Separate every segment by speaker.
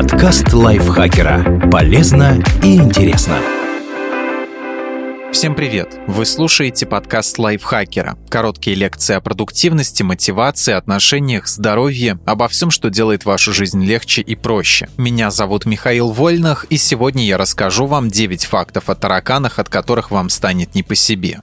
Speaker 1: Подкаст лайфхакера. Полезно и интересно.
Speaker 2: Всем привет! Вы слушаете подкаст лайфхакера. Короткие лекции о продуктивности, мотивации, отношениях, здоровье, обо всем, что делает вашу жизнь легче и проще. Меня зовут Михаил Вольнах, и сегодня я расскажу вам 9 фактов о тараканах, от которых вам станет не по себе.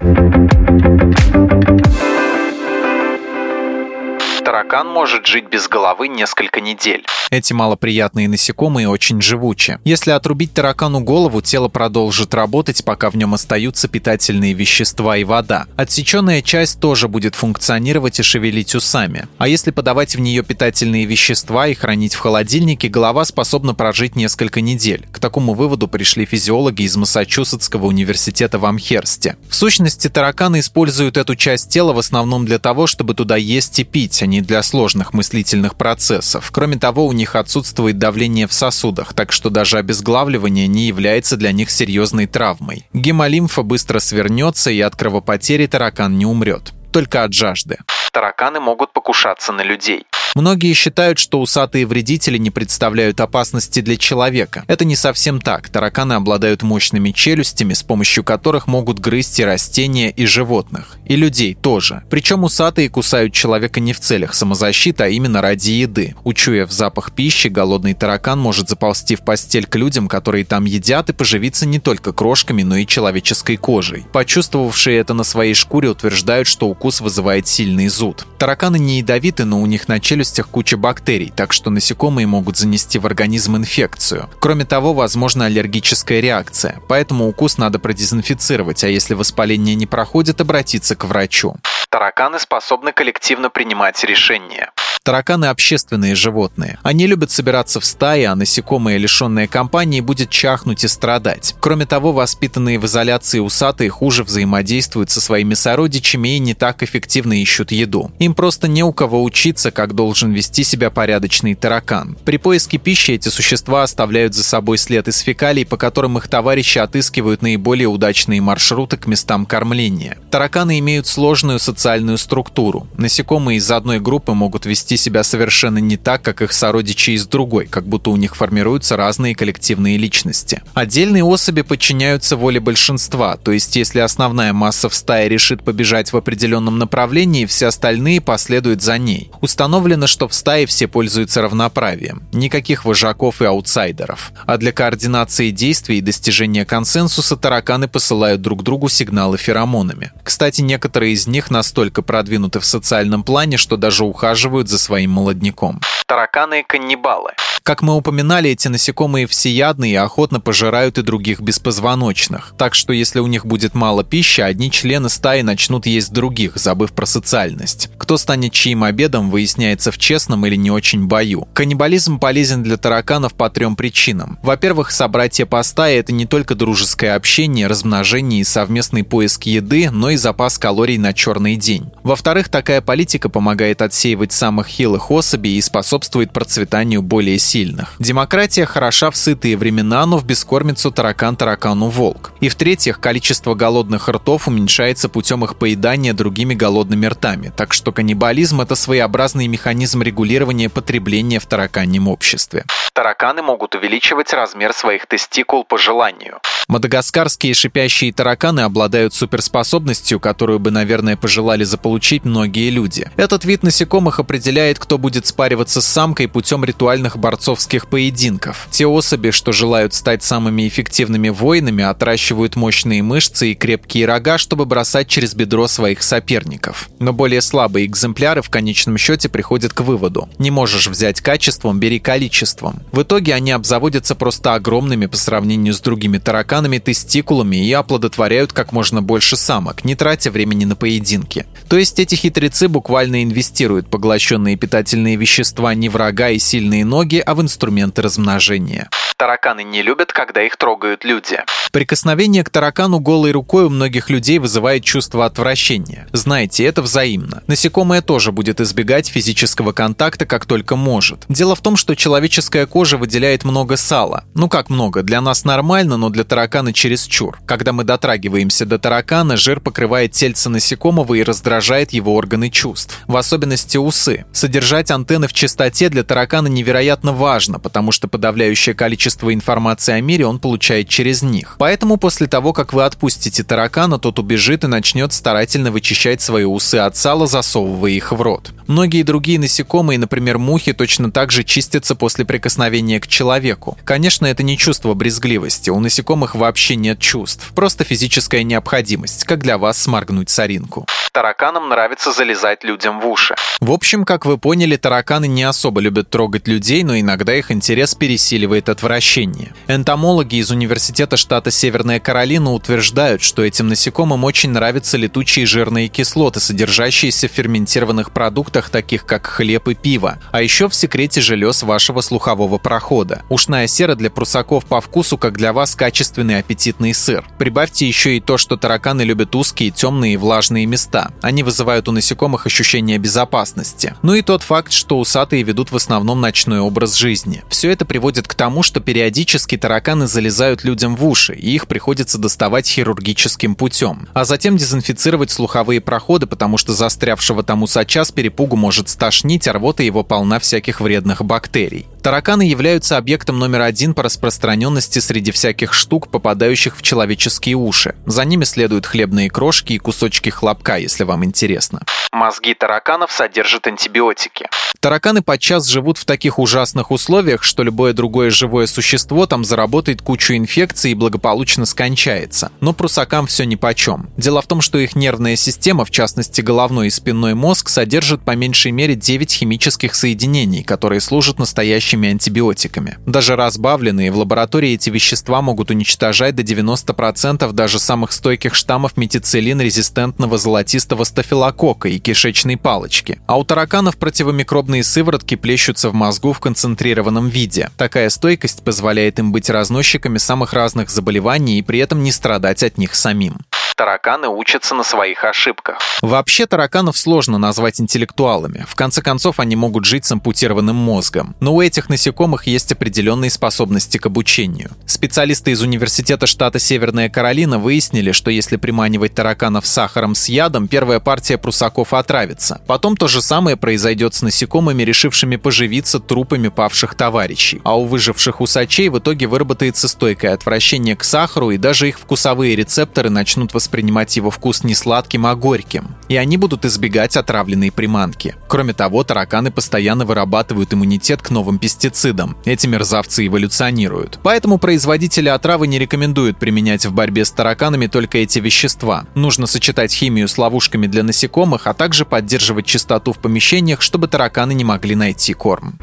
Speaker 2: Таракан может жить без головы несколько недель. Эти малоприятные насекомые очень живучи. Если отрубить таракану голову, тело продолжит работать, пока в нем остаются питательные вещества и вода. Отсеченная часть тоже будет функционировать и шевелить усами. А если подавать в нее питательные вещества и хранить в холодильнике, голова способна прожить несколько недель. К такому выводу пришли физиологи из Массачусетского университета в Амхерсте. В сущности, тараканы используют эту часть тела в основном для того, чтобы туда есть и пить, а не для сложных мыслительных процессов. Кроме того, у них отсутствует давление в сосудах, так что даже обезглавливание не является для них серьезной травмой. Гемолимфа быстро свернется, и от кровопотери таракан не умрет. Только от жажды. Тараканы могут покушаться на людей. Многие считают, что усатые вредители не представляют опасности для человека. Это не совсем так. Тараканы обладают мощными челюстями, с помощью которых могут грызть и растения, и животных. И людей тоже. Причем усатые кусают человека не в целях самозащиты, а именно ради еды. Учуяв запах пищи, голодный таракан может заползти в постель к людям, которые там едят, и поживиться не только крошками, но и человеческой кожей. Почувствовавшие это на своей шкуре утверждают, что укус вызывает сильный зуд. Тараканы не ядовиты, но у них на челюсти челюстях куча бактерий, так что насекомые могут занести в организм инфекцию. Кроме того, возможна аллергическая реакция, поэтому укус надо продезинфицировать, а если воспаление не проходит, обратиться к врачу. Тараканы способны коллективно принимать решения. Тараканы – общественные животные. Они любят собираться в стаи, а насекомые, лишенные компании, будет чахнуть и страдать. Кроме того, воспитанные в изоляции усатые хуже взаимодействуют со своими сородичами и не так эффективно ищут еду. Им просто не у кого учиться, как должен вести себя порядочный таракан. При поиске пищи эти существа оставляют за собой след из фекалий, по которым их товарищи отыскивают наиболее удачные маршруты к местам кормления. Тараканы имеют сложную социальную структуру. Насекомые из одной группы могут вести вести себя совершенно не так, как их сородичи из другой, как будто у них формируются разные коллективные личности. Отдельные особи подчиняются воле большинства, то есть если основная масса в стае решит побежать в определенном направлении, все остальные последуют за ней. Установлено, что в стае все пользуются равноправием. Никаких вожаков и аутсайдеров. А для координации действий и достижения консенсуса тараканы посылают друг другу сигналы феромонами. Кстати, некоторые из них настолько продвинуты в социальном плане, что даже ухаживают за своим молодняком. Тараканы-каннибалы. Как мы упоминали, эти насекомые всеядные и охотно пожирают и других беспозвоночных. Так что если у них будет мало пищи, одни члены стаи начнут есть других, забыв про социальность. Кто станет чьим обедом, выясняется в честном или не очень бою. Каннибализм полезен для тараканов по трем причинам. Во-первых, собратья по стае – это не только дружеское общение, размножение и совместный поиск еды, но и запас калорий на черный день. Во-вторых, такая политика помогает отсеивать самых хилых особей и способствует процветанию более сильных. Демократия хороша в сытые времена, но в бескормицу таракан таракану волк. И в-третьих, количество голодных ртов уменьшается путем их поедания другими голодными ртами, так что каннибализм – это своеобразный механизм регулирования потребления в тараканьем обществе. Тараканы могут увеличивать размер своих тестикул по желанию. Мадагаскарские шипящие тараканы обладают суперспособностью, которую бы, наверное, пожелали заполучить многие люди. Этот вид насекомых определяет, кто будет спариваться с самкой путем ритуальных борцовских поединков. Те особи, что желают стать самыми эффективными воинами, отращивают мощные мышцы и крепкие рога, чтобы бросать через бедро своих соперников. Но более слабые экземпляры в конечном счете приходят к выводу. Не можешь взять качеством, бери количеством. В итоге они обзаводятся просто огромными по сравнению с другими тараканами тестикулами и оплодотворяют как можно больше самок, не тратя времени на поединки. То есть эти хитрецы буквально инвестируют поглощенные питательные вещества не в рога и сильные ноги, а в инструменты размножения. Тараканы не любят, когда их трогают люди. Прикосновение к таракану голой рукой у многих людей вызывает чувство отвращения. Знаете, это взаимно. Насекомое тоже будет избегать физического контакта как только может. Дело в том, что человеческая кожа выделяет много сала. Ну как много, для нас нормально, но для таракана чересчур. Когда мы дотрагиваемся до таракана, жир покрывает тельце насекомого и раздражает его органы чувств. В особенности усы. Содержать антенны в чистоте для таракана невероятно важно, потому что подавляющее количество информации о мире он получает через них. Поэтому после того, как вы отпустите таракана, тот убежит и начнет старательно вычищать свои усы от сала, засовывая их в рот. Многие другие насекомые, например, мухи, точно так же чистятся после прикосновения к человеку. Конечно, это не чувство брезгливости, у насекомых вообще нет чувств, просто физическая необходимость, как для вас сморгнуть соринку. Тараканам нравится залезать людям в уши. В общем, как вы поняли, тараканы не особо любят трогать людей, но иногда их интерес пересиливает отвращение. Энтомологи из Университета штата Северная Каролина утверждают, что этим насекомым очень нравятся летучие жирные кислоты, содержащиеся в ферментированных продуктах, таких как хлеб и пиво, а еще в секрете желез вашего слухового прохода. Ушная сера для прусаков по вкусу, как для вас, качественный аппетитный сыр. Прибавьте еще и то, что тараканы любят узкие, темные и влажные места. Они вызывают у насекомых ощущение безопасности. Ну и тот факт, что усатые ведут в основном ночной образ жизни. Все это приводит к тому, что периодически тараканы залезают людям в уши, и их приходится доставать хирургическим путем. А затем дезинфицировать слуховые проходы, потому что застрявшего там усача с перепугу может стошнить, а рвота его полна всяких вредных бактерий. Тараканы являются объектом номер один по распространенности среди всяких штук, попадающих в человеческие уши. За ними следуют хлебные крошки и кусочки хлопка, если вам интересно. Мозги тараканов содержат антибиотики. Тараканы подчас живут в таких ужасных условиях, что любое другое живое существо там заработает кучу инфекций и благополучно скончается. Но прусакам все нипочем. Дело в том, что их нервная система, в частности головной и спинной мозг, содержит по меньшей мере 9 химических соединений, которые служат настоящими антибиотиками. Даже разбавленные в лаборатории эти вещества могут уничтожать до 90% даже самых стойких штаммов метицилин-резистентного золотистого стафилококка и кишечной палочки. А у тараканов противомикробные сыворотки плещутся в мозгу в концентрированном виде. Такая стойкость позволяет им быть разносчиками самых разных заболеваний и при этом не страдать от них самим тараканы учатся на своих ошибках. Вообще тараканов сложно назвать интеллектуалами. В конце концов, они могут жить с ампутированным мозгом. Но у этих насекомых есть определенные способности к обучению. Специалисты из Университета штата Северная Каролина выяснили, что если приманивать тараканов сахаром с ядом, первая партия прусаков отравится. Потом то же самое произойдет с насекомыми, решившими поживиться трупами павших товарищей. А у выживших усачей в итоге выработается стойкое отвращение к сахару, и даже их вкусовые рецепторы начнут воспринимать воспринимать его вкус не сладким, а горьким, и они будут избегать отравленной приманки. Кроме того, тараканы постоянно вырабатывают иммунитет к новым пестицидам. Эти мерзавцы эволюционируют. Поэтому производители отравы не рекомендуют применять в борьбе с тараканами только эти вещества. Нужно сочетать химию с ловушками для насекомых, а также поддерживать чистоту в помещениях, чтобы тараканы не могли найти корм.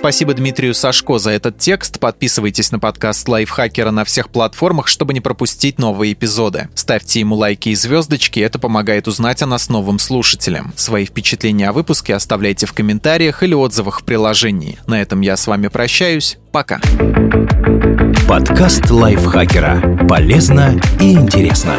Speaker 2: Спасибо Дмитрию Сашко за этот текст. Подписывайтесь на подкаст Лайфхакера на всех платформах, чтобы не пропустить новые эпизоды. Ставьте ему лайки и звездочки, это помогает узнать о нас новым слушателям. Свои впечатления о выпуске оставляйте в комментариях или отзывах в приложении. На этом я с вами прощаюсь. Пока.
Speaker 1: Подкаст Лайфхакера. Полезно и интересно.